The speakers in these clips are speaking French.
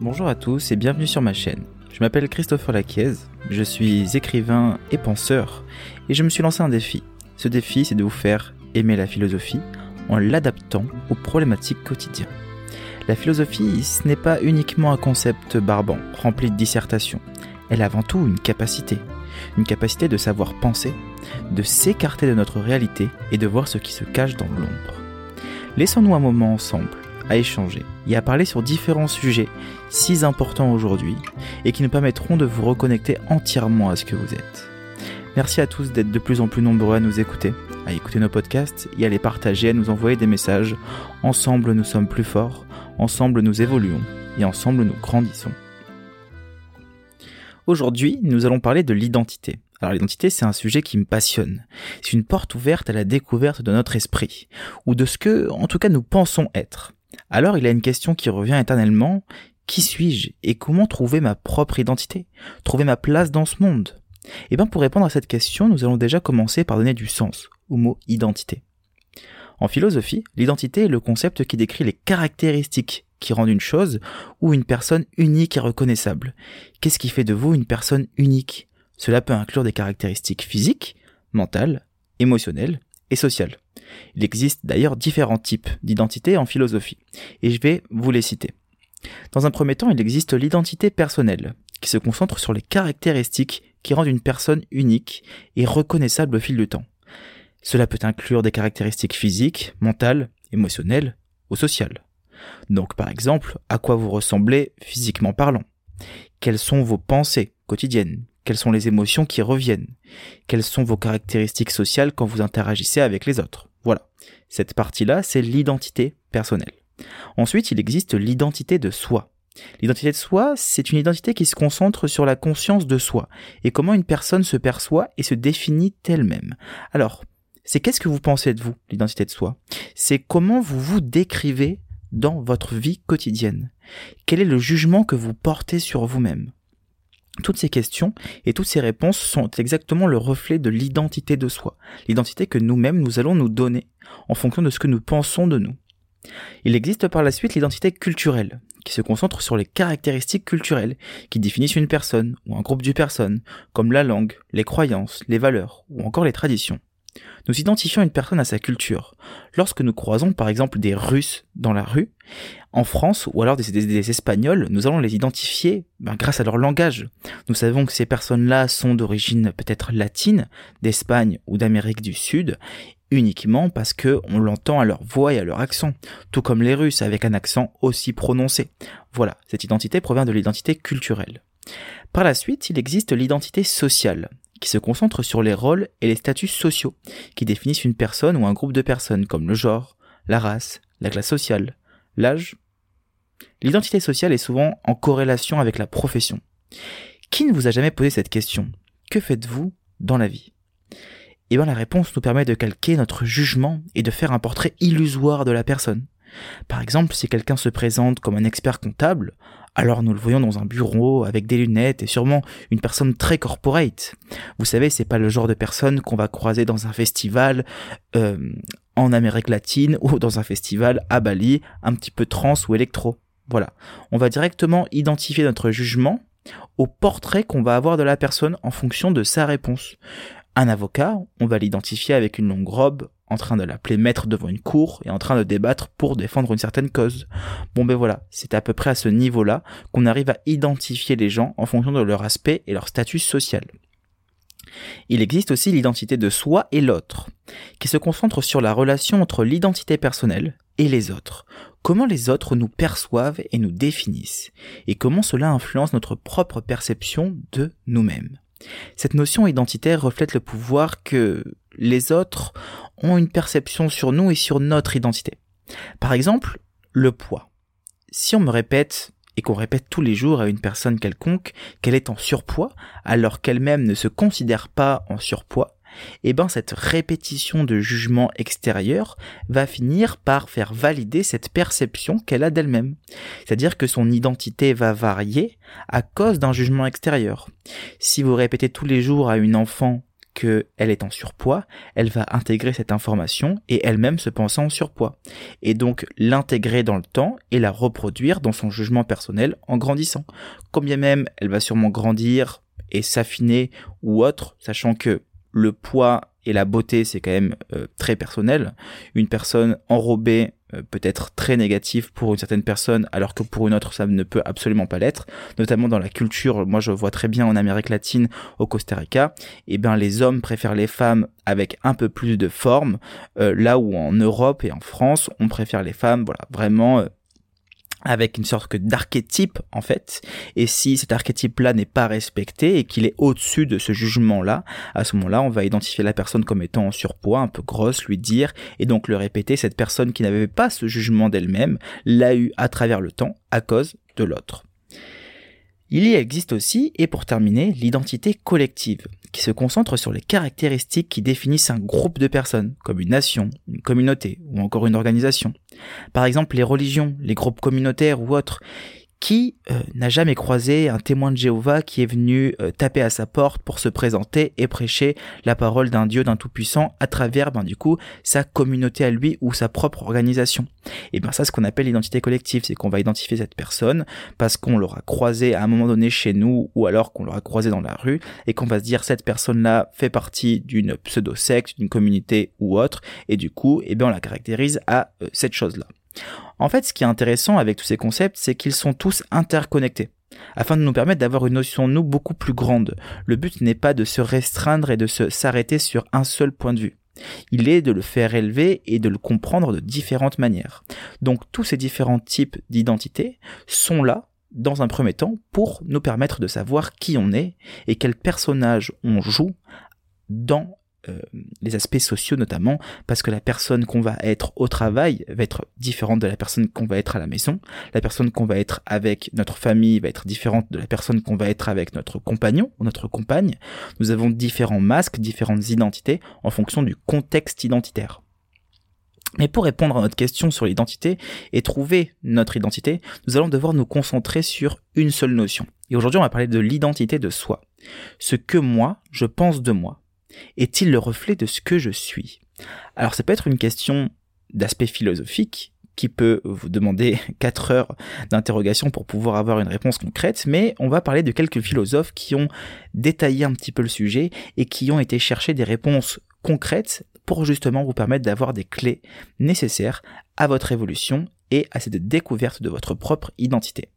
Bonjour à tous et bienvenue sur ma chaîne. Je m'appelle Christopher Laquiez, je suis écrivain et penseur et je me suis lancé un défi. Ce défi, c'est de vous faire aimer la philosophie en l'adaptant aux problématiques quotidiennes. La philosophie, ce n'est pas uniquement un concept barbant, rempli de dissertations. Elle est avant tout une capacité. Une capacité de savoir penser, de s'écarter de notre réalité et de voir ce qui se cache dans l'ombre. Laissons-nous un moment ensemble à échanger et à parler sur différents sujets si importants aujourd'hui et qui nous permettront de vous reconnecter entièrement à ce que vous êtes. Merci à tous d'être de plus en plus nombreux à nous écouter, à écouter nos podcasts et à les partager, à nous envoyer des messages. Ensemble, nous sommes plus forts, ensemble, nous évoluons et ensemble, nous grandissons. Aujourd'hui, nous allons parler de l'identité. Alors l'identité, c'est un sujet qui me passionne. C'est une porte ouverte à la découverte de notre esprit, ou de ce que, en tout cas, nous pensons être. Alors il y a une question qui revient éternellement, qui suis-je et comment trouver ma propre identité Trouver ma place dans ce monde? Eh bien pour répondre à cette question, nous allons déjà commencer par donner du sens au mot identité. En philosophie, l'identité est le concept qui décrit les caractéristiques qui rendent une chose ou une personne unique et reconnaissable. Qu'est-ce qui fait de vous une personne unique? Cela peut inclure des caractéristiques physiques, mentales, émotionnelles et sociales. Il existe d'ailleurs différents types d'identité en philosophie, et je vais vous les citer. Dans un premier temps, il existe l'identité personnelle, qui se concentre sur les caractéristiques qui rendent une personne unique et reconnaissable au fil du temps. Cela peut inclure des caractéristiques physiques, mentales, émotionnelles ou sociales. Donc par exemple, à quoi vous ressemblez physiquement parlant? Quelles sont vos pensées quotidiennes? Quelles sont les émotions qui reviennent? Quelles sont vos caractéristiques sociales quand vous interagissez avec les autres? Voilà. Cette partie-là, c'est l'identité personnelle. Ensuite, il existe l'identité de soi. L'identité de soi, c'est une identité qui se concentre sur la conscience de soi et comment une personne se perçoit et se définit elle-même. Alors, c'est qu'est-ce que vous pensez de vous, l'identité de soi? C'est comment vous vous décrivez dans votre vie quotidienne Quel est le jugement que vous portez sur vous-même? Toutes ces questions et toutes ces réponses sont exactement le reflet de l'identité de soi, l'identité que nous-mêmes nous allons nous donner en fonction de ce que nous pensons de nous. Il existe par la suite l'identité culturelle, qui se concentre sur les caractéristiques culturelles qui définissent une personne ou un groupe de personnes, comme la langue, les croyances, les valeurs ou encore les traditions. Nous identifions une personne à sa culture. Lorsque nous croisons par exemple des Russes dans la rue, en France, ou alors des, Espagnols, nous allons les identifier ben, grâce à leur langage. Nous savons que ces personnes-là sont d'origine peut-être latine, d'Espagne ou d'Amérique du Sud, uniquement parce que on l'entend à leur voix et à leur accent, tout comme les Russes avec un accent aussi prononcé. Voilà, cette identité provient de l'identité culturelle. Par la suite, il existe l'identité sociale qui se concentre sur les rôles et les statuts sociaux, qui définissent une personne ou un groupe de personnes, comme le genre, la race, la classe sociale, l'âge. L'identité sociale est souvent en corrélation avec la profession. Qui ne vous a jamais posé cette question? Que faites-vous dans la vie? Eh bien la réponse nous permet de calquer notre jugement et de faire un portrait illusoire de la personne. Par exemple, si quelqu'un se présente comme un expert comptable, alors nous le voyons dans un bureau avec des lunettes et sûrement une personne très corporate. Vous savez, c'est pas le genre de personne qu'on va croiser dans un festival euh, en Amérique latine ou dans un festival à Bali, un petit peu trans ou électro. Voilà. On va directement identifier notre jugement au portrait qu'on va avoir de la personne en fonction de sa réponse. Un avocat, on va l'identifier avec une longue robe, en train de l'appeler maître devant une cour et en train de débattre pour défendre une certaine cause. Bon ben voilà, c'est à peu près à ce niveau-là qu'on arrive à identifier les gens en fonction de leur aspect et leur statut social. Il existe aussi l'identité de soi et l'autre, qui se concentre sur la relation entre l'identité personnelle et les autres. Comment les autres nous perçoivent et nous définissent, et comment cela influence notre propre perception de nous-mêmes. Cette notion identitaire reflète le pouvoir que les autres ont une perception sur nous et sur notre identité. Par exemple, le poids. Si on me répète et qu'on répète tous les jours à une personne quelconque qu'elle est en surpoids alors qu'elle-même ne se considère pas en surpoids, eh ben cette répétition de jugement extérieur va finir par faire valider cette perception qu'elle a d'elle-même. C'est-à-dire que son identité va varier à cause d'un jugement extérieur. Si vous répétez tous les jours à une enfant qu'elle est en surpoids, elle va intégrer cette information et elle-même se penser en surpoids. Et donc l'intégrer dans le temps et la reproduire dans son jugement personnel en grandissant. Combien même elle va sûrement grandir et s'affiner ou autre, sachant que le poids et la beauté, c'est quand même euh, très personnel. Une personne enrobée euh, peut être très négative pour une certaine personne, alors que pour une autre, ça ne peut absolument pas l'être. Notamment dans la culture, moi je vois très bien en Amérique latine, au Costa Rica, et eh bien les hommes préfèrent les femmes avec un peu plus de forme, euh, là où en Europe et en France, on préfère les femmes, voilà, vraiment avec une sorte d'archétype en fait. Et si cet archétype là n'est pas respecté et qu'il est au-dessus de ce jugement là à ce moment-là on va identifier la personne comme étant en surpoids un peu grosse lui dire et donc le répéter cette personne qui n'avait pas ce jugement d'elle-même l'a eu à travers le temps à cause de l'autre il y existe aussi, et pour terminer, l'identité collective, qui se concentre sur les caractéristiques qui définissent un groupe de personnes, comme une nation, une communauté ou encore une organisation. Par exemple, les religions, les groupes communautaires ou autres, qui euh, n'a jamais croisé un témoin de Jéhovah qui est venu euh, taper à sa porte pour se présenter et prêcher la parole d'un Dieu d'un Tout-Puissant à travers, ben, du coup, sa communauté à lui ou sa propre organisation. Et bien ça, ce qu'on appelle l'identité collective, c'est qu'on va identifier cette personne parce qu'on l'aura croisé à un moment donné chez nous ou alors qu'on l'aura croisé dans la rue et qu'on va se dire cette personne-là fait partie d'une pseudo-secte, d'une communauté ou autre et du coup, et bien on la caractérise à euh, cette chose-là. En fait, ce qui est intéressant avec tous ces concepts, c'est qu'ils sont tous interconnectés afin de nous permettre d'avoir une notion nous beaucoup plus grande. Le but n'est pas de se restreindre et de s'arrêter sur un seul point de vue. Il est de le faire élever et de le comprendre de différentes manières. Donc tous ces différents types d'identités sont là dans un premier temps pour nous permettre de savoir qui on est et quel personnage on joue dans euh, les aspects sociaux notamment, parce que la personne qu'on va être au travail va être différente de la personne qu'on va être à la maison, la personne qu'on va être avec notre famille va être différente de la personne qu'on va être avec notre compagnon ou notre compagne. Nous avons différents masques, différentes identités en fonction du contexte identitaire. Mais pour répondre à notre question sur l'identité et trouver notre identité, nous allons devoir nous concentrer sur une seule notion. Et aujourd'hui, on va parler de l'identité de soi. Ce que moi, je pense de moi, est-il le reflet de ce que je suis? Alors ça peut être une question d'aspect philosophique qui peut vous demander 4 heures d'interrogation pour pouvoir avoir une réponse concrète, mais on va parler de quelques philosophes qui ont détaillé un petit peu le sujet et qui ont été chercher des réponses concrètes pour justement vous permettre d'avoir des clés nécessaires à votre évolution et à cette découverte de votre propre identité.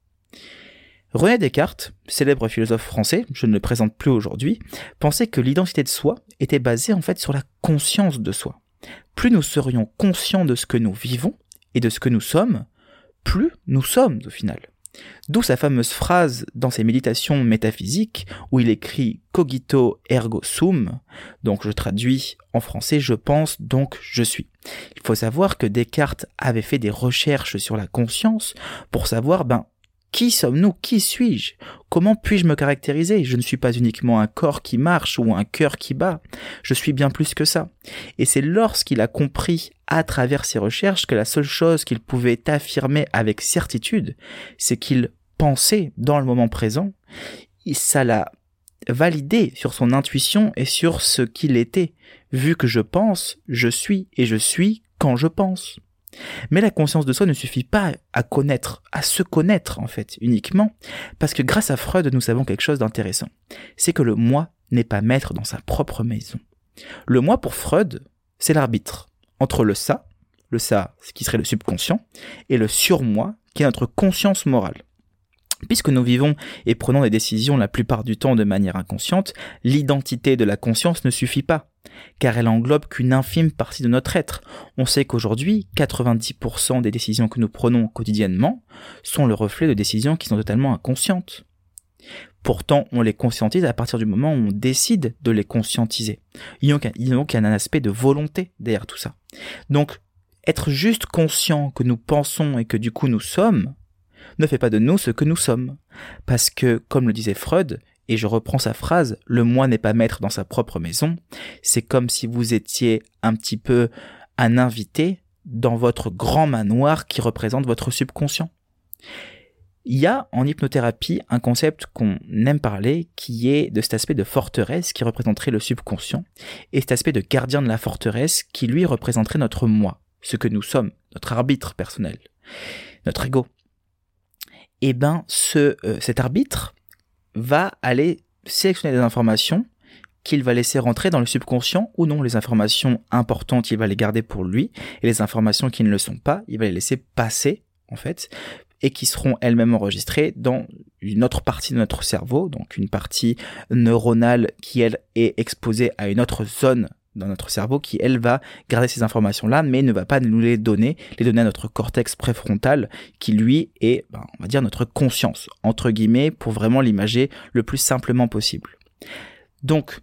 René Descartes, célèbre philosophe français, je ne le présente plus aujourd'hui, pensait que l'identité de soi était basée en fait sur la conscience de soi. Plus nous serions conscients de ce que nous vivons et de ce que nous sommes, plus nous sommes au final. D'où sa fameuse phrase dans ses méditations métaphysiques où il écrit cogito ergo sum, donc je traduis en français je pense donc je suis. Il faut savoir que Descartes avait fait des recherches sur la conscience pour savoir ben qui sommes-nous? Qui suis-je? Comment puis-je me caractériser? Je ne suis pas uniquement un corps qui marche ou un cœur qui bat, je suis bien plus que ça. Et c'est lorsqu'il a compris à travers ses recherches que la seule chose qu'il pouvait affirmer avec certitude, c'est qu'il pensait dans le moment présent, ça l'a validé sur son intuition et sur ce qu'il était. Vu que je pense, je suis et je suis quand je pense. Mais la conscience de soi ne suffit pas à connaître, à se connaître en fait uniquement, parce que grâce à Freud nous savons quelque chose d'intéressant. C'est que le moi n'est pas maître dans sa propre maison. Le moi pour Freud, c'est l'arbitre entre le ça, le ça, qui serait le subconscient, et le surmoi, qui est notre conscience morale. Puisque nous vivons et prenons des décisions la plupart du temps de manière inconsciente, l'identité de la conscience ne suffit pas, car elle englobe qu'une infime partie de notre être. On sait qu'aujourd'hui, 90% des décisions que nous prenons quotidiennement sont le reflet de décisions qui sont totalement inconscientes. Pourtant, on les conscientise à partir du moment où on décide de les conscientiser. Il y a donc un aspect de volonté derrière tout ça. Donc, être juste conscient que nous pensons et que du coup nous sommes, ne fait pas de nous ce que nous sommes. Parce que, comme le disait Freud, et je reprends sa phrase, le moi n'est pas maître dans sa propre maison, c'est comme si vous étiez un petit peu un invité dans votre grand manoir qui représente votre subconscient. Il y a en hypnothérapie un concept qu'on aime parler qui est de cet aspect de forteresse qui représenterait le subconscient et cet aspect de gardien de la forteresse qui lui représenterait notre moi, ce que nous sommes, notre arbitre personnel, notre ego. Eh ben ce, euh, cet arbitre va aller sélectionner des informations qu'il va laisser rentrer dans le subconscient ou non. Les informations importantes, il va les garder pour lui, et les informations qui ne le sont pas, il va les laisser passer, en fait, et qui seront elles-mêmes enregistrées dans une autre partie de notre cerveau, donc une partie neuronale qui, elle, est exposée à une autre zone dans notre cerveau qui, elle, va garder ces informations-là, mais ne va pas nous les donner, les donner à notre cortex préfrontal, qui, lui, est, ben, on va dire, notre conscience, entre guillemets, pour vraiment l'imager le plus simplement possible. Donc,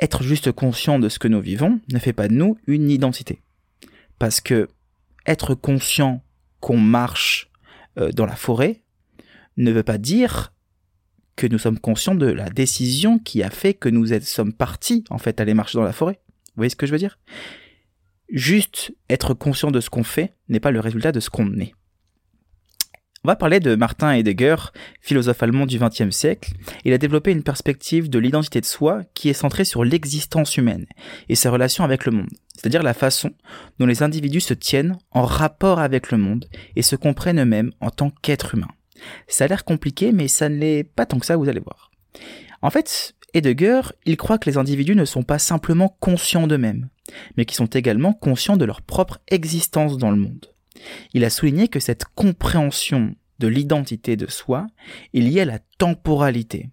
être juste conscient de ce que nous vivons ne fait pas de nous une identité. Parce que être conscient qu'on marche euh, dans la forêt ne veut pas dire que nous sommes conscients de la décision qui a fait que nous sommes partis en fait aller marcher dans la forêt. Vous voyez ce que je veux dire? Juste être conscient de ce qu'on fait n'est pas le résultat de ce qu'on est. On va parler de Martin Heidegger, philosophe allemand du XXe siècle. Il a développé une perspective de l'identité de soi qui est centrée sur l'existence humaine et ses relations avec le monde, c'est-à-dire la façon dont les individus se tiennent en rapport avec le monde et se comprennent eux-mêmes en tant qu'êtres humains. Ça a l'air compliqué, mais ça ne l'est pas tant que ça, vous allez voir. En fait, Heidegger, il croit que les individus ne sont pas simplement conscients d'eux-mêmes, mais qui sont également conscients de leur propre existence dans le monde. Il a souligné que cette compréhension de l'identité de soi est liée à la temporalité.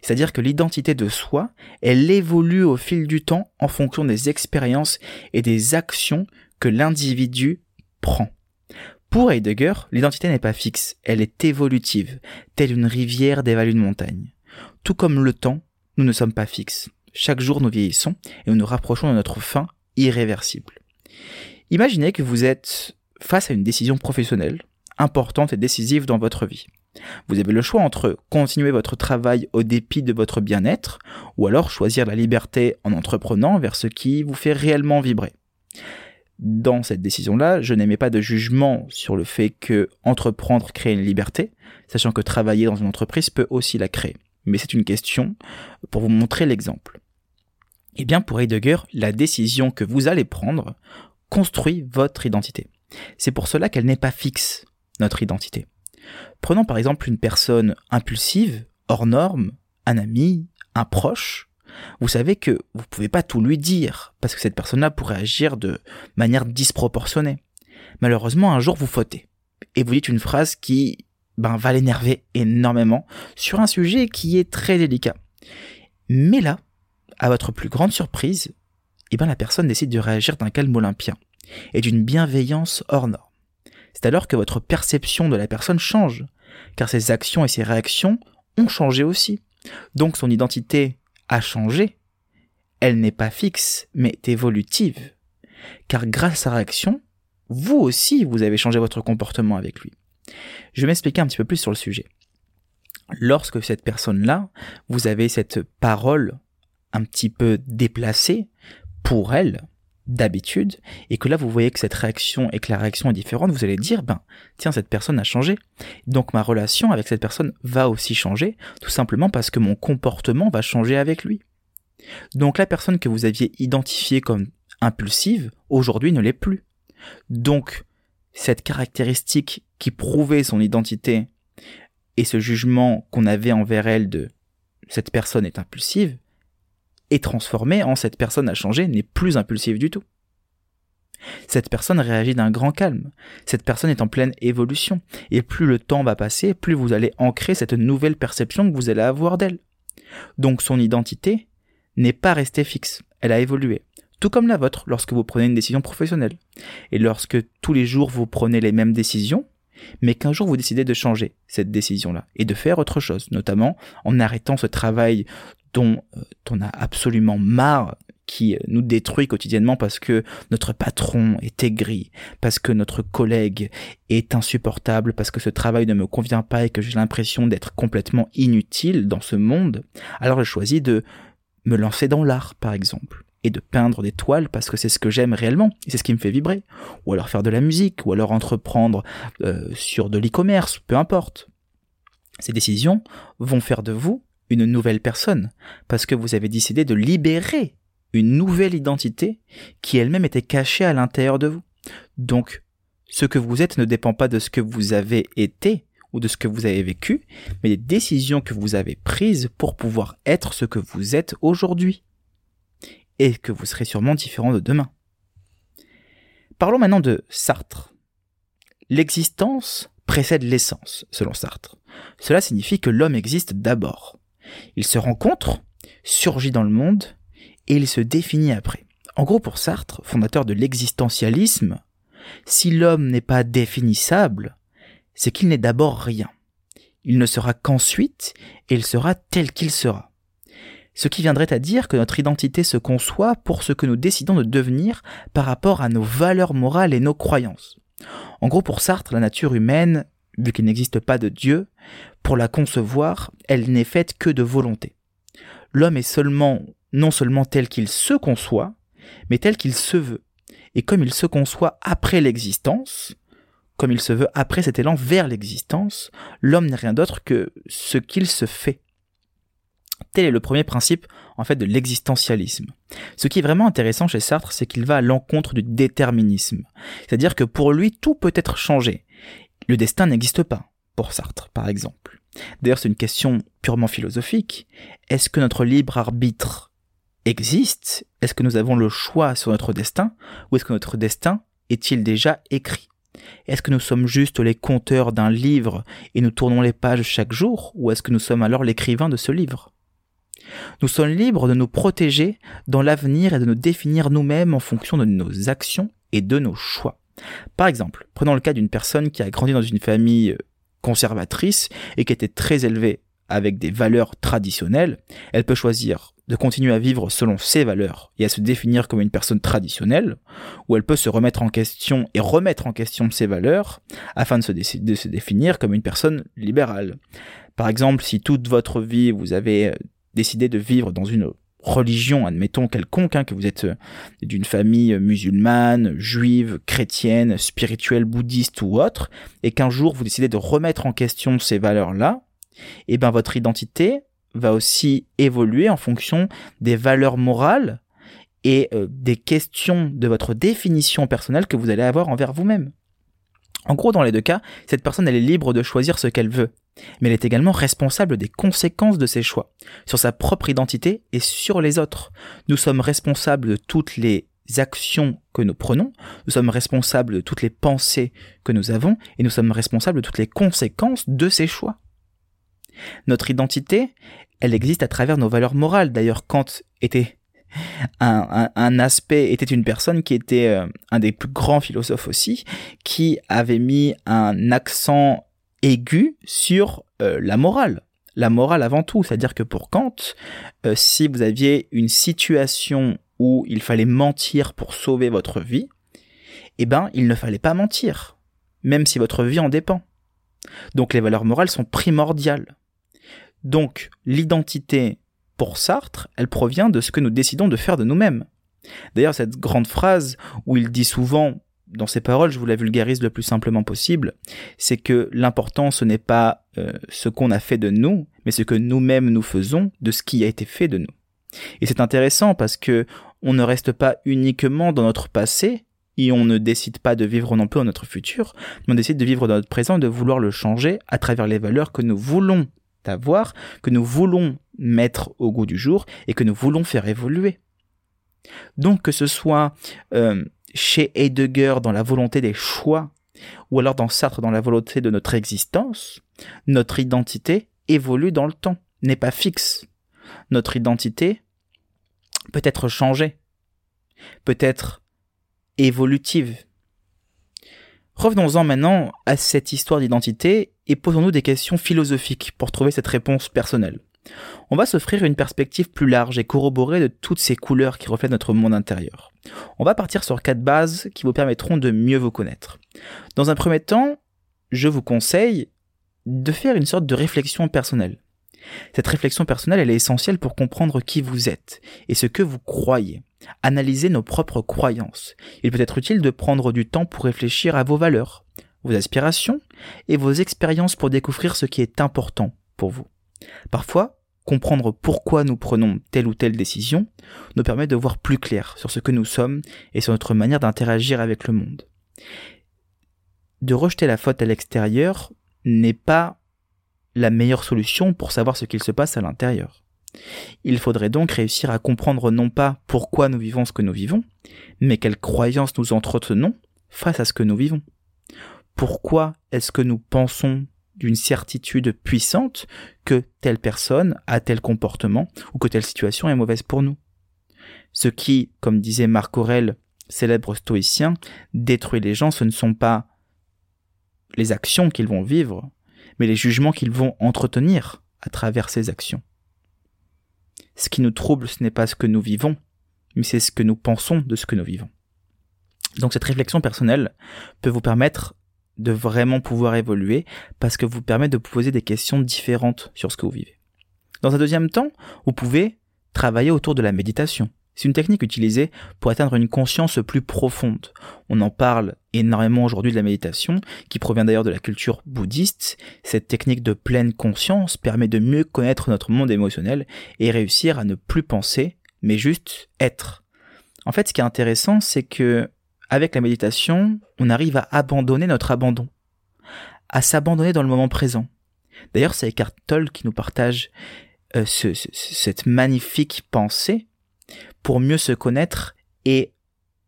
C'est-à-dire que l'identité de soi, elle évolue au fil du temps en fonction des expériences et des actions que l'individu prend. Pour Heidegger, l'identité n'est pas fixe, elle est évolutive, telle une rivière dévalue une montagne. Tout comme le temps, nous ne sommes pas fixes. Chaque jour nous vieillissons et nous nous rapprochons de notre fin irréversible. Imaginez que vous êtes face à une décision professionnelle importante et décisive dans votre vie. Vous avez le choix entre continuer votre travail au dépit de votre bien-être ou alors choisir la liberté en entreprenant vers ce qui vous fait réellement vibrer. Dans cette décision-là, je n'aimais pas de jugement sur le fait que entreprendre crée une liberté, sachant que travailler dans une entreprise peut aussi la créer. Mais c'est une question pour vous montrer l'exemple. Eh bien, pour Heidegger, la décision que vous allez prendre construit votre identité. C'est pour cela qu'elle n'est pas fixe, notre identité. Prenons par exemple une personne impulsive, hors norme, un ami, un proche. Vous savez que vous ne pouvez pas tout lui dire, parce que cette personne-là pourrait agir de manière disproportionnée. Malheureusement, un jour vous fautez, et vous dites une phrase qui ben, va l'énerver énormément sur un sujet qui est très délicat. Mais là, à votre plus grande surprise, eh ben, la personne décide de réagir d'un calme olympien et d'une bienveillance hors norme. C'est alors que votre perception de la personne change, car ses actions et ses réactions ont changé aussi. Donc son identité a changé. Elle n'est pas fixe, mais évolutive. Car grâce à sa réaction, vous aussi, vous avez changé votre comportement avec lui. Je vais m'expliquer un petit peu plus sur le sujet. Lorsque cette personne-là, vous avez cette parole un petit peu déplacée pour elle, d'habitude, et que là vous voyez que cette réaction et que la réaction est différente, vous allez dire, ben, tiens, cette personne a changé. Donc ma relation avec cette personne va aussi changer, tout simplement parce que mon comportement va changer avec lui. Donc la personne que vous aviez identifiée comme impulsive, aujourd'hui ne l'est plus. Donc, cette caractéristique qui prouvait son identité et ce jugement qu'on avait envers elle de cette personne est impulsive, est transformé en cette personne a changé, n'est plus impulsive du tout. Cette personne réagit d'un grand calme. Cette personne est en pleine évolution. Et plus le temps va passer, plus vous allez ancrer cette nouvelle perception que vous allez avoir d'elle. Donc son identité n'est pas restée fixe. Elle a évolué. Tout comme la vôtre lorsque vous prenez une décision professionnelle. Et lorsque tous les jours vous prenez les mêmes décisions, mais qu'un jour vous décidez de changer cette décision-là et de faire autre chose, notamment en arrêtant ce travail dont euh, on a absolument marre qui euh, nous détruit quotidiennement parce que notre patron est aigri, parce que notre collègue est insupportable, parce que ce travail ne me convient pas et que j'ai l'impression d'être complètement inutile dans ce monde, alors je choisis de me lancer dans l'art, par exemple, de peindre des toiles parce que c'est ce que j'aime réellement, et c'est ce qui me fait vibrer, ou alors faire de la musique, ou alors entreprendre euh, sur de l'e-commerce, peu importe. Ces décisions vont faire de vous une nouvelle personne, parce que vous avez décidé de libérer une nouvelle identité qui elle-même était cachée à l'intérieur de vous. Donc, ce que vous êtes ne dépend pas de ce que vous avez été ou de ce que vous avez vécu, mais des décisions que vous avez prises pour pouvoir être ce que vous êtes aujourd'hui. Et que vous serez sûrement différent de demain. Parlons maintenant de Sartre. L'existence précède l'essence, selon Sartre. Cela signifie que l'homme existe d'abord. Il se rencontre, surgit dans le monde, et il se définit après. En gros, pour Sartre, fondateur de l'existentialisme, si l'homme n'est pas définissable, c'est qu'il n'est d'abord rien. Il ne sera qu'ensuite, et il sera tel qu'il sera. Ce qui viendrait à dire que notre identité se conçoit pour ce que nous décidons de devenir par rapport à nos valeurs morales et nos croyances. En gros, pour Sartre, la nature humaine, vu qu'il n'existe pas de Dieu, pour la concevoir, elle n'est faite que de volonté. L'homme est seulement, non seulement tel qu'il se conçoit, mais tel qu'il se veut. Et comme il se conçoit après l'existence, comme il se veut après cet élan vers l'existence, l'homme n'est rien d'autre que ce qu'il se fait. Tel est le premier principe en fait de l'existentialisme. Ce qui est vraiment intéressant chez Sartre, c'est qu'il va à l'encontre du déterminisme. C'est-à-dire que pour lui, tout peut être changé. Le destin n'existe pas pour Sartre, par exemple. D'ailleurs, c'est une question purement philosophique. Est-ce que notre libre arbitre existe? Est-ce que nous avons le choix sur notre destin? Ou est-ce que notre destin est-il déjà écrit? Est-ce que nous sommes juste les conteurs d'un livre et nous tournons les pages chaque jour? Ou est-ce que nous sommes alors l'écrivain de ce livre? Nous sommes libres de nous protéger dans l'avenir et de nous définir nous-mêmes en fonction de nos actions et de nos choix. Par exemple, prenons le cas d'une personne qui a grandi dans une famille euh, conservatrice et qui était très élevée avec des valeurs traditionnelles, elle peut choisir de continuer à vivre selon ses valeurs et à se définir comme une personne traditionnelle, ou elle peut se remettre en question et remettre en question ses valeurs afin de se, de se définir comme une personne libérale. Par exemple, si toute votre vie vous avez euh, décidé de vivre dans une religion, admettons quelconque, hein, que vous êtes euh, d'une famille musulmane, juive, chrétienne, spirituelle, bouddhiste ou autre, et qu'un jour vous décidez de remettre en question ces valeurs-là, et eh ben votre identité va aussi évoluer en fonction des valeurs morales et euh, des questions de votre définition personnelle que vous allez avoir envers vous-même. En gros, dans les deux cas, cette personne elle est libre de choisir ce qu'elle veut mais elle est également responsable des conséquences de ses choix, sur sa propre identité et sur les autres. Nous sommes responsables de toutes les actions que nous prenons, nous sommes responsables de toutes les pensées que nous avons, et nous sommes responsables de toutes les conséquences de ces choix. Notre identité, elle existe à travers nos valeurs morales. D'ailleurs, Kant était un, aspect, était une personne qui était euh, un des plus grands philosophes aussi, qui avait mis un accent aigu sur euh, la morale. La morale avant tout, c'est-à-dire que pour Kant, euh, si vous aviez une situation où il fallait mentir pour sauver votre vie, eh ben, il ne fallait pas mentir, même si votre vie en dépend. Donc les valeurs morales sont primordiales. Donc l'identité pour Sartre, elle provient de ce que nous décidons de faire de nous-mêmes. D'ailleurs, cette grande phrase où il dit souvent dans ces paroles, je vous la vulgarise le plus simplement possible, c'est que l'important ce n'est pas euh, ce qu'on a fait de nous, mais ce que nous-mêmes nous faisons de ce qui a été fait de nous. Et c'est intéressant parce que on ne reste pas uniquement dans notre passé et on ne décide pas de vivre non plus dans notre futur, mais on décide de vivre dans notre présent, de vouloir le changer à travers les valeurs que nous voulons avoir, que nous voulons mettre au goût du jour et que nous voulons faire évoluer. Donc que ce soit euh, chez Heidegger dans la volonté des choix, ou alors dans Sartre dans la volonté de notre existence, notre identité évolue dans le temps, n'est pas fixe. Notre identité peut être changée, peut être évolutive. Revenons-en maintenant à cette histoire d'identité et posons-nous des questions philosophiques pour trouver cette réponse personnelle on va s'offrir une perspective plus large et corroborée de toutes ces couleurs qui reflètent notre monde intérieur. On va partir sur quatre bases qui vous permettront de mieux vous connaître. Dans un premier temps, je vous conseille de faire une sorte de réflexion personnelle. Cette réflexion personnelle, elle est essentielle pour comprendre qui vous êtes et ce que vous croyez. Analyser nos propres croyances. Il peut être utile de prendre du temps pour réfléchir à vos valeurs, vos aspirations et vos expériences pour découvrir ce qui est important pour vous. Parfois, comprendre pourquoi nous prenons telle ou telle décision nous permet de voir plus clair sur ce que nous sommes et sur notre manière d'interagir avec le monde. De rejeter la faute à l'extérieur n'est pas la meilleure solution pour savoir ce qu'il se passe à l'intérieur. Il faudrait donc réussir à comprendre non pas pourquoi nous vivons ce que nous vivons, mais quelles croyances nous entretenons face à ce que nous vivons. Pourquoi est-ce que nous pensons d'une certitude puissante que telle personne a tel comportement ou que telle situation est mauvaise pour nous Ce qui, comme disait Marc Aurel, célèbre stoïcien, détruit les gens, ce ne sont pas les actions qu'ils vont vivre, mais les jugements qu'ils vont entretenir à travers ces actions. Ce qui nous trouble, ce n'est pas ce que nous vivons, mais c'est ce que nous pensons de ce que nous vivons. Donc cette réflexion personnelle peut vous permettre de vraiment pouvoir évoluer parce que vous permet de poser des questions différentes sur ce que vous vivez. Dans un deuxième temps, vous pouvez travailler autour de la méditation. C'est une technique utilisée pour atteindre une conscience plus profonde. On en parle énormément aujourd'hui de la méditation, qui provient d'ailleurs de la culture bouddhiste. Cette technique de pleine conscience permet de mieux connaître notre monde émotionnel et réussir à ne plus penser, mais juste être. En fait, ce qui est intéressant, c'est que avec la méditation, on arrive à abandonner notre abandon, à s'abandonner dans le moment présent. D'ailleurs, c'est Eckhart Tolle qui nous partage euh, cette magnifique pensée pour mieux se connaître et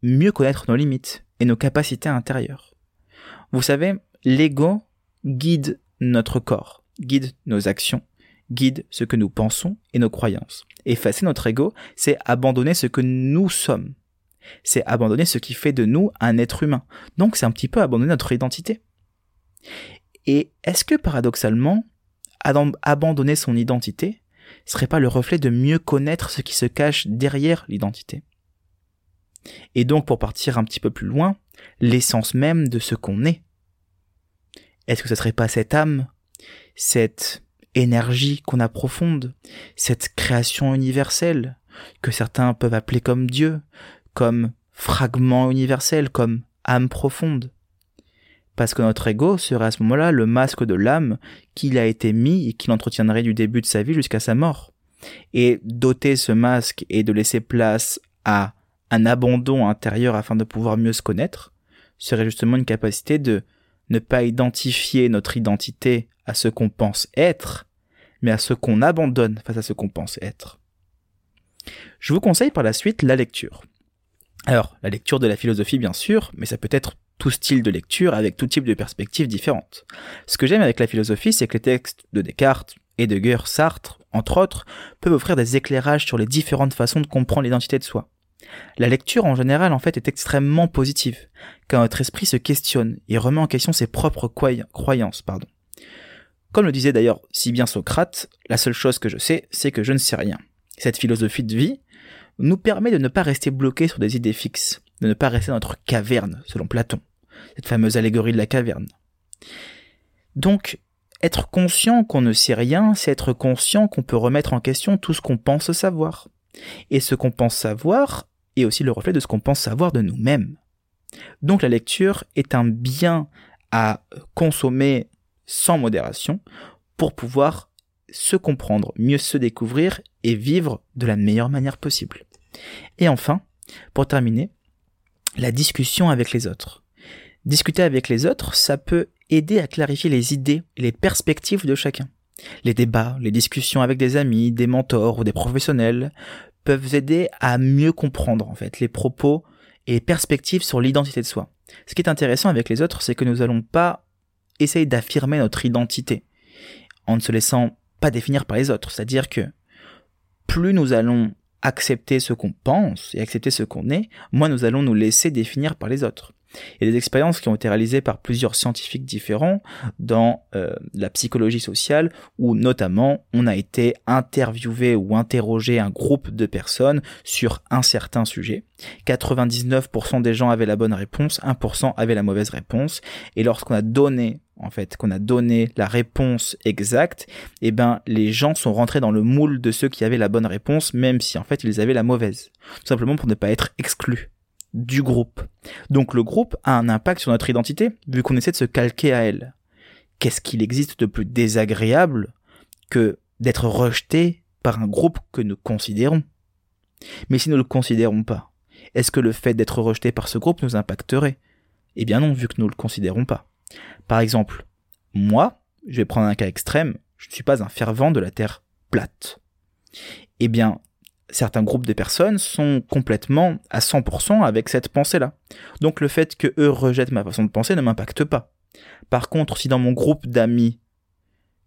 mieux connaître nos limites et nos capacités intérieures. Vous savez, l'ego guide notre corps, guide nos actions, guide ce que nous pensons et nos croyances. Effacer notre ego, c'est abandonner ce que nous sommes. C'est abandonner ce qui fait de nous un être humain. Donc c'est un petit peu abandonner notre identité. Et est-ce que paradoxalement, abandonner son identité, serait pas le reflet de mieux connaître ce qui se cache derrière l'identité? Et donc, pour partir un petit peu plus loin, l'essence même de ce qu'on est. Est-ce que ce serait pas cette âme, cette énergie qu'on approfonde, cette création universelle, que certains peuvent appeler comme Dieu, comme fragment universel, comme âme profonde parce que notre ego serait à ce moment-là le masque de l'âme qu'il a été mis et qu'il entretiendrait du début de sa vie jusqu'à sa mort. Et doter ce masque et de laisser place à un abandon intérieur afin de pouvoir mieux se connaître serait justement une capacité de ne pas identifier notre identité à ce qu'on pense être, mais à ce qu'on abandonne face à ce qu'on pense être. Je vous conseille par la suite la lecture. Alors, la lecture de la philosophie bien sûr, mais ça peut être tout style de lecture avec tout type de perspectives différentes. Ce que j'aime avec la philosophie, c'est que les textes de Descartes, Heidegger, Sartre, entre autres, peuvent offrir des éclairages sur les différentes façons de comprendre l'identité de soi. La lecture en général en fait est extrêmement positive, car notre esprit se questionne et remet en question ses propres croyances. Pardon. Comme le disait d'ailleurs si bien Socrate, la seule chose que je sais, c'est que je ne sais rien. Cette philosophie de vie nous permet de ne pas rester bloqué sur des idées fixes, de ne pas rester dans notre caverne, selon Platon cette fameuse allégorie de la caverne. Donc, être conscient qu'on ne sait rien, c'est être conscient qu'on peut remettre en question tout ce qu'on pense savoir. Et ce qu'on pense savoir est aussi le reflet de ce qu'on pense savoir de nous-mêmes. Donc la lecture est un bien à consommer sans modération pour pouvoir se comprendre, mieux se découvrir et vivre de la meilleure manière possible. Et enfin, pour terminer, la discussion avec les autres. Discuter avec les autres, ça peut aider à clarifier les idées et les perspectives de chacun. Les débats, les discussions avec des amis, des mentors ou des professionnels peuvent aider à mieux comprendre en fait les propos et les perspectives sur l'identité de soi. Ce qui est intéressant avec les autres, c'est que nous n'allons pas essayer d'affirmer notre identité en ne se laissant pas définir par les autres. C'est-à-dire que plus nous allons accepter ce qu'on pense et accepter ce qu'on est, moins nous allons nous laisser définir par les autres. Il y a des expériences qui ont été réalisées par plusieurs scientifiques différents dans euh, la psychologie sociale où notamment on a été interviewé ou interrogé un groupe de personnes sur un certain sujet. 99% des gens avaient la bonne réponse, 1% avaient la mauvaise réponse et lorsqu'on a donné en fait, qu'on a donné la réponse exacte, eh ben, les gens sont rentrés dans le moule de ceux qui avaient la bonne réponse, même si en fait ils avaient la mauvaise. Tout simplement pour ne pas être exclus du groupe. Donc le groupe a un impact sur notre identité, vu qu'on essaie de se calquer à elle. Qu'est-ce qu'il existe de plus désagréable que d'être rejeté par un groupe que nous considérons? Mais si nous ne le considérons pas, est-ce que le fait d'être rejeté par ce groupe nous impacterait? Eh bien non, vu que nous ne le considérons pas. Par exemple, moi, je vais prendre un cas extrême, je ne suis pas un fervent de la Terre plate. Eh bien, certains groupes de personnes sont complètement à 100% avec cette pensée-là. Donc le fait que eux rejettent ma façon de penser ne m'impacte pas. Par contre, si dans mon groupe d'amis,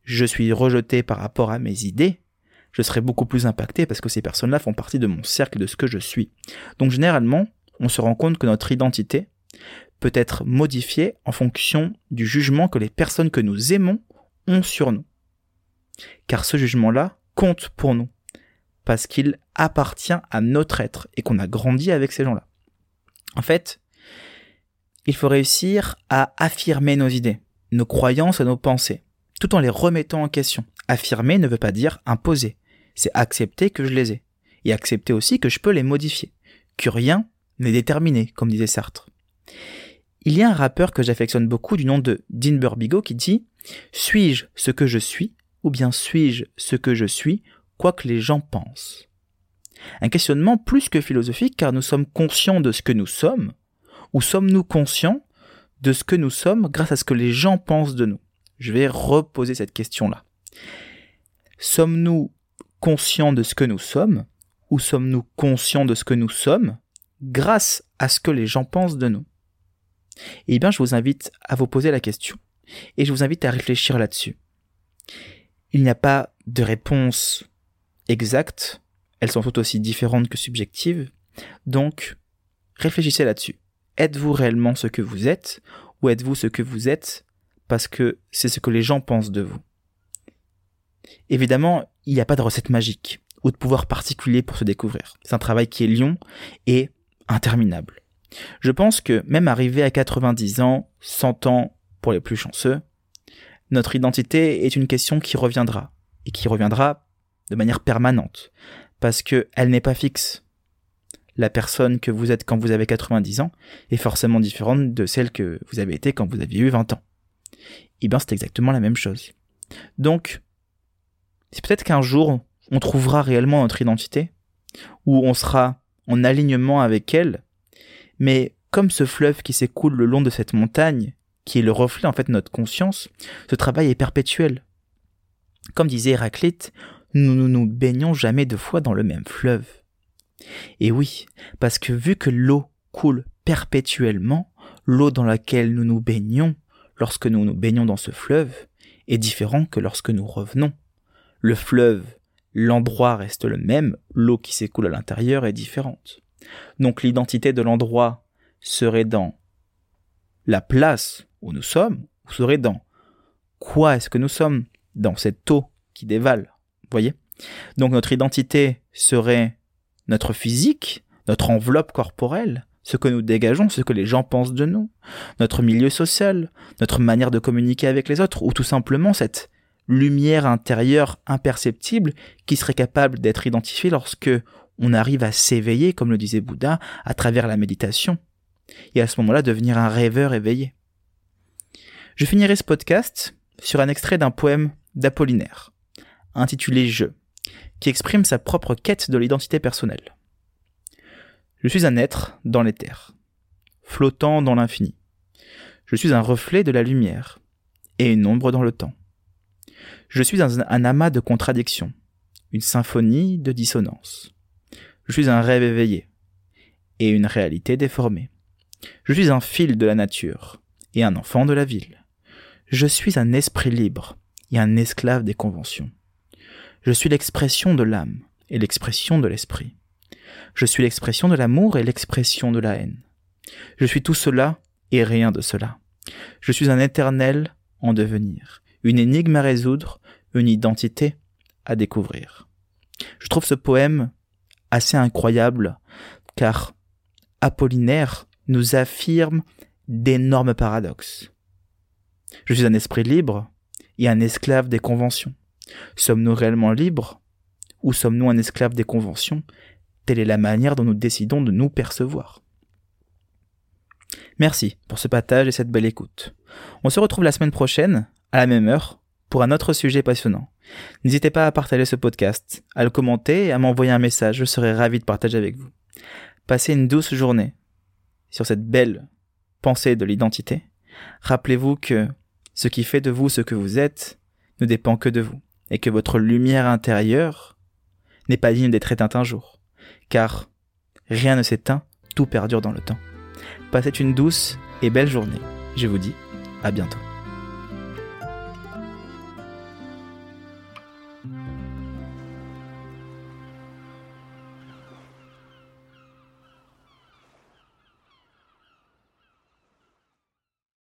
je suis rejeté par rapport à mes idées, je serai beaucoup plus impacté parce que ces personnes-là font partie de mon cercle de ce que je suis. Donc généralement, on se rend compte que notre identité peut être modifiée en fonction du jugement que les personnes que nous aimons ont sur nous. Car ce jugement-là compte pour nous parce qu'il appartient à notre être et qu'on a grandi avec ces gens-là. En fait, il faut réussir à affirmer nos idées, nos croyances et nos pensées, tout en les remettant en question. Affirmer ne veut pas dire imposer, c'est accepter que je les ai, et accepter aussi que je peux les modifier, que rien n'est déterminé, comme disait Sartre. Il y a un rappeur que j'affectionne beaucoup du nom de Dean Burbigo qui dit Suis-je ce que je suis, ou bien suis-je ce que je suis quoi que les gens pensent. Un questionnement plus que philosophique car nous sommes conscients de ce que nous sommes, ou sommes-nous conscients de ce que nous sommes grâce à ce que les gens pensent de nous? Je vais reposer cette question-là. Sommes-nous conscients de ce que nous sommes, ou sommes-nous conscients de ce que nous sommes grâce à ce que les gens pensent de nous? Eh bien, je vous invite à vous poser la question, et je vous invite à réfléchir là-dessus. Il n'y a pas de réponse exactes, elles sont toutes aussi différentes que subjectives. Donc, réfléchissez là-dessus. Êtes-vous réellement ce que vous êtes ou êtes-vous ce que vous êtes parce que c'est ce que les gens pensent de vous? Évidemment, il n'y a pas de recette magique ou de pouvoir particulier pour se découvrir. C'est un travail qui est lion et interminable. Je pense que même arrivé à 90 ans, 100 ans pour les plus chanceux, notre identité est une question qui reviendra et qui reviendra de manière permanente, parce que elle n'est pas fixe. La personne que vous êtes quand vous avez 90 ans est forcément différente de celle que vous avez été quand vous aviez eu 20 ans. Eh bien c'est exactement la même chose. Donc, c'est peut-être qu'un jour, on trouvera réellement notre identité, ou on sera en alignement avec elle, mais comme ce fleuve qui s'écoule le long de cette montagne, qui est le reflet en fait de notre conscience, ce travail est perpétuel. Comme disait Héraclite, nous ne nous baignons jamais deux fois dans le même fleuve. Et oui, parce que vu que l'eau coule perpétuellement, l'eau dans laquelle nous nous baignons, lorsque nous nous baignons dans ce fleuve, est différent que lorsque nous revenons. Le fleuve, l'endroit reste le même, l'eau qui s'écoule à l'intérieur est différente. Donc l'identité de l'endroit serait dans la place où nous sommes, ou serait dans quoi est-ce que nous sommes dans cette eau qui dévale voyez Donc notre identité serait notre physique, notre enveloppe corporelle, ce que nous dégageons, ce que les gens pensent de nous, notre milieu social, notre manière de communiquer avec les autres, ou tout simplement cette lumière intérieure imperceptible qui serait capable d'être identifiée lorsque on arrive à s'éveiller, comme le disait Bouddha, à travers la méditation, et à ce moment-là devenir un rêveur éveillé. Je finirai ce podcast sur un extrait d'un poème d'Apollinaire intitulé Je, qui exprime sa propre quête de l'identité personnelle. Je suis un être dans l'éther, flottant dans l'infini. Je suis un reflet de la lumière et une ombre dans le temps. Je suis un, un amas de contradictions, une symphonie de dissonances. Je suis un rêve éveillé et une réalité déformée. Je suis un fil de la nature et un enfant de la ville. Je suis un esprit libre et un esclave des conventions. Je suis l'expression de l'âme et l'expression de l'esprit. Je suis l'expression de l'amour et l'expression de la haine. Je suis tout cela et rien de cela. Je suis un éternel en devenir, une énigme à résoudre, une identité à découvrir. Je trouve ce poème assez incroyable car Apollinaire nous affirme d'énormes paradoxes. Je suis un esprit libre et un esclave des conventions. Sommes-nous réellement libres ou sommes-nous un esclave des conventions? Telle est la manière dont nous décidons de nous percevoir. Merci pour ce partage et cette belle écoute. On se retrouve la semaine prochaine, à la même heure, pour un autre sujet passionnant. N'hésitez pas à partager ce podcast, à le commenter et à m'envoyer un message, je serai ravi de partager avec vous. Passez une douce journée sur cette belle pensée de l'identité. Rappelez-vous que ce qui fait de vous ce que vous êtes ne dépend que de vous, et que votre lumière intérieure n'est pas digne d'être éteinte un jour, car rien ne s'éteint, tout perdure dans le temps. Passez une douce et belle journée. Je vous dis à bientôt.